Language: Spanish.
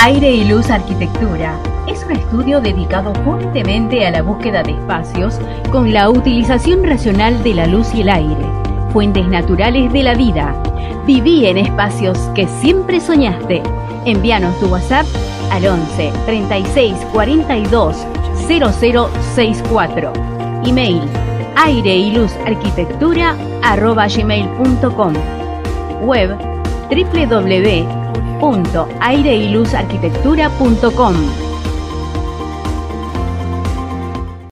Aire y Luz Arquitectura es un estudio dedicado fuertemente a la búsqueda de espacios con la utilización racional de la luz y el aire, fuentes naturales de la vida. Viví en espacios que siempre soñaste. Envíanos tu WhatsApp al 11 36 42 0064. Email aire y luz arquitectura arroba gmail.com. Web www.aireyluzarquitectura.com